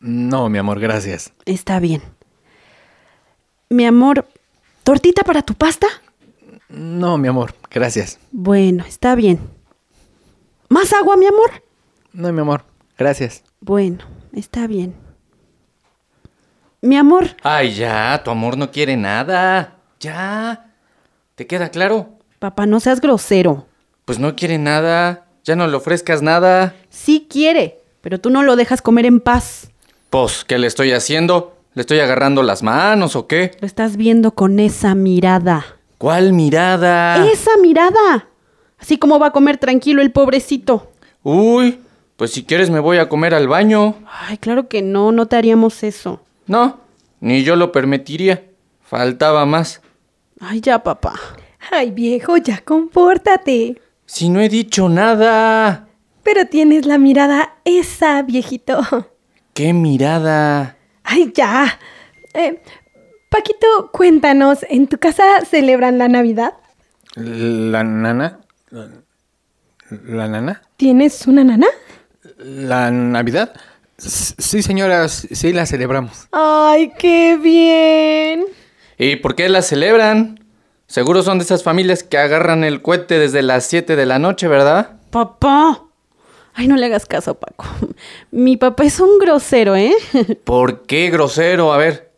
No, mi amor, gracias. Está bien. Mi amor, ¿tortita para tu pasta? No, mi amor, gracias. Bueno, está bien. ¿Más agua, mi amor? No, mi amor, gracias. Bueno, está bien. Mi amor, Ay, ya, tu amor no quiere nada. Ya. ¿Te queda claro? papá, no seas grosero. Pues no quiere nada. Ya no le ofrezcas nada. Sí quiere, pero tú no lo dejas comer en paz. Pues, ¿qué le estoy haciendo? ¿Le estoy agarrando las manos o qué? Lo estás viendo con esa mirada. ¿Cuál mirada? ¡Esa mirada! Así como va a comer tranquilo el pobrecito. Uy, pues si quieres me voy a comer al baño. Ay, claro que no, no te haríamos eso. No, ni yo lo permitiría. Faltaba más. Ay, ya, papá. Ay, viejo, ya compórtate. Si no he dicho nada. Pero tienes la mirada esa, viejito. ¿Qué mirada? Ay, ya. Eh, Paquito, cuéntanos, ¿en tu casa celebran la Navidad? ¿La nana? ¿La, nana? ¿Tienes una nana? ¿La Navidad? Sí, señora, sí la celebramos. Ay, qué bien. ¿Y por qué la celebran? Seguro son de esas familias que agarran el cohete desde las 7 de la noche, ¿verdad? Papá. Ay, no le hagas caso, Paco. Mi papá es un grosero, ¿eh? ¿Por qué grosero? A ver.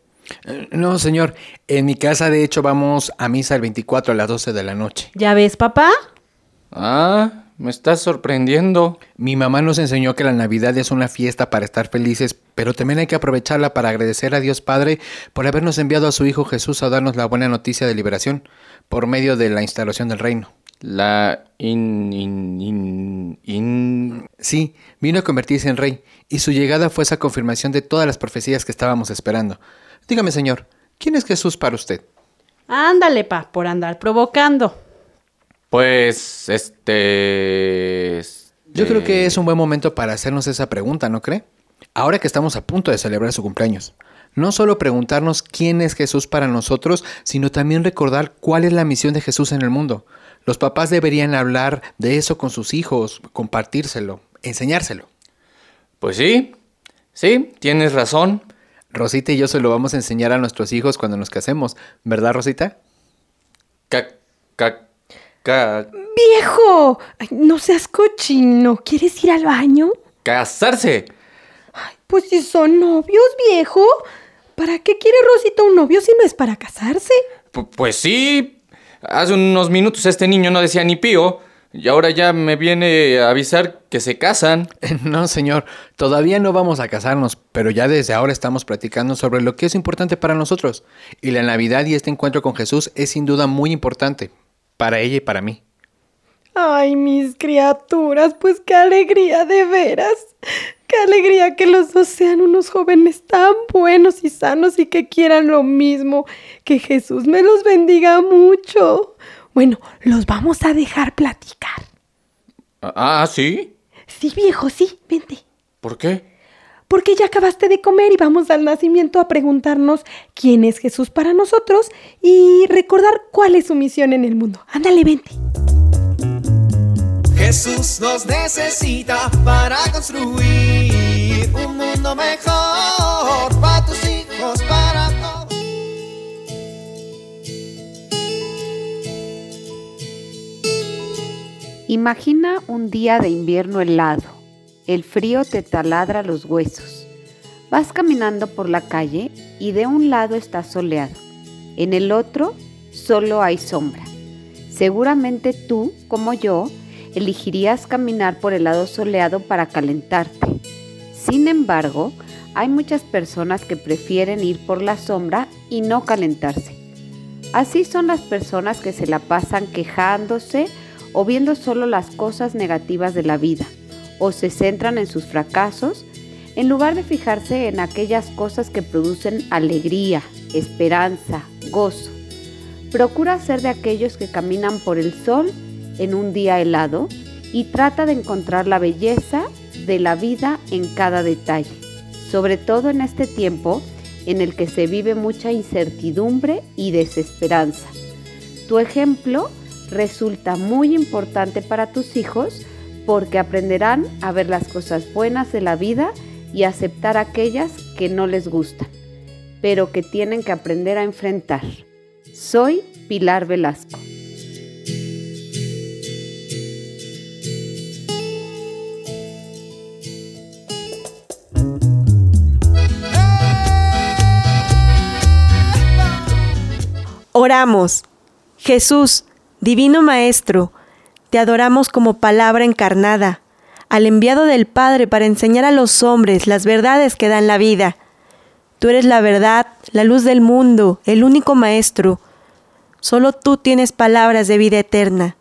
Eh, No, señor. En mi casa, de hecho, vamos a misa el 24 a las 12 de la noche. ¿Ya ves, papá? Ah, me estás sorprendiendo. Mi mamá nos enseñó que la Navidad es una fiesta para estar felices, pero también hay que aprovecharla para agradecer a Dios Padre por habernos enviado a su Hijo Jesús a darnos la buena noticia de liberación por medio de la instalación del reino. La in, in, in, in- Sí, vino a convertirse en rey, y su llegada fue esa confirmación de todas las profecías que estábamos esperando. Dígame, señor, ¿quién es Jesús para usted? Ándale, pa, por andar provocando. Pues, este... Yo este- creo que es un buen momento para hacernos esa pregunta, ¿no cree? Ahora que estamos a punto de celebrar su cumpleaños. No solo preguntarnos quién es Jesús para nosotros, sino también recordar cuál es la misión de Jesús en el mundo. Los papás deberían hablar de eso con sus hijos, compartírselo, enseñárselo. Pues sí, sí, tienes razón. Rosita y yo se lo vamos a enseñar a nuestros hijos cuando nos casemos, ¿verdad, Rosita? Ca, ca, ca- Viejo, Ay, no seas cochino. ¿Quieres ir al baño? casarse. Pues si son novios, viejo. ¿Para qué quiere Rosita un novio si no es para casarse? Pu- pues sí. Hace unos minutos este niño no decía ni pío. Y ahora ya me viene a avisar que se casan. No, señor, todavía no vamos a casarnos, pero ya desde ahora estamos platicando sobre lo que es importante para nosotros. Y la Navidad y este encuentro con Jesús es sin duda muy importante, para ella y para mí. Ay, mis criaturas, pues qué alegría de veras. Qué alegría que los dos sean unos jóvenes tan buenos y sanos y que quieran lo mismo. Que Jesús me los bendiga mucho. Bueno, los vamos a dejar platicar. Ah, ¿sí? Sí, viejo, sí, vente. ¿Por qué? Porque ya acabaste de comer y vamos al nacimiento a preguntarnos quién es Jesús para nosotros y recordar cuál es su misión en el mundo. Ándale, vente. Jesús nos necesita para construir un mundo mejor para tus hijos, para. Imagina un día de invierno helado. El frío te taladra los huesos. Vas caminando por la calle y de un lado está soleado En el otro solo hay sombra. Seguramente tú, como yo, elegirías caminar por el lado soleado para calentarte. Sin embargo, hay muchas personas que prefieren ir por la sombra y no calentarse. Así son las personas que se la pasan quejándose o viendo solo las cosas negativas de la vida, o se centran en sus fracasos, en lugar de fijarse en aquellas cosas que producen alegría, esperanza, gozo. Procura ser de aquellos que caminan por el sol en un día helado y trata de encontrar la belleza de la vida en cada detalle, sobre todo en este tiempo en el que se vive mucha incertidumbre y desesperanza. Tu ejemplo resulta muy importante para tus hijos porque aprenderán a ver las cosas buenas de la vida y aceptar aquellas que no les gustan, pero que tienen que aprender a enfrentar. Soy Pilar Velasco. Oramos. Jesús, Divino Maestro, te adoramos como palabra encarnada, al enviado del Padre para enseñar a los hombres las verdades que dan la vida. Tú eres la verdad, la luz del mundo, el único Maestro. Solo tú tienes palabras de vida eterna.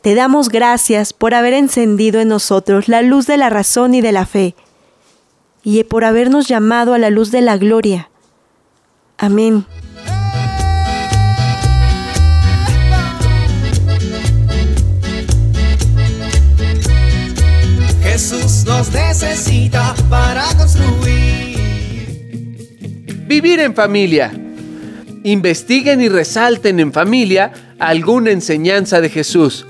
Te damos gracias por haber encendido en nosotros la luz de la razón y de la fe, y por habernos llamado a la luz de la gloria. Amén. Necesita para construir. Vivir en familia. Investiguen y resalten en familia alguna enseñanza de Jesús.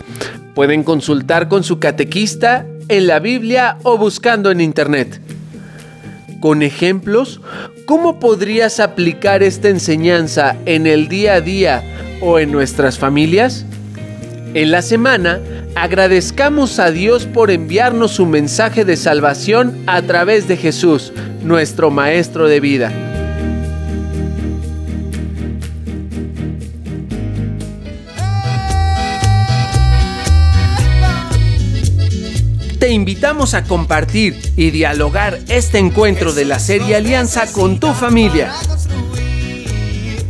Pueden consultar con su catequista en la Biblia o buscando en Internet. Con ejemplos, ¿cómo podrías aplicar esta enseñanza en el día a día o en nuestras familias? En la semana, agradezcamos a Dios por enviarnos su mensaje de salvación a través de Jesús, nuestro Maestro de vida. Te invitamos a compartir y dialogar este encuentro de la serie Alianza con tu familia.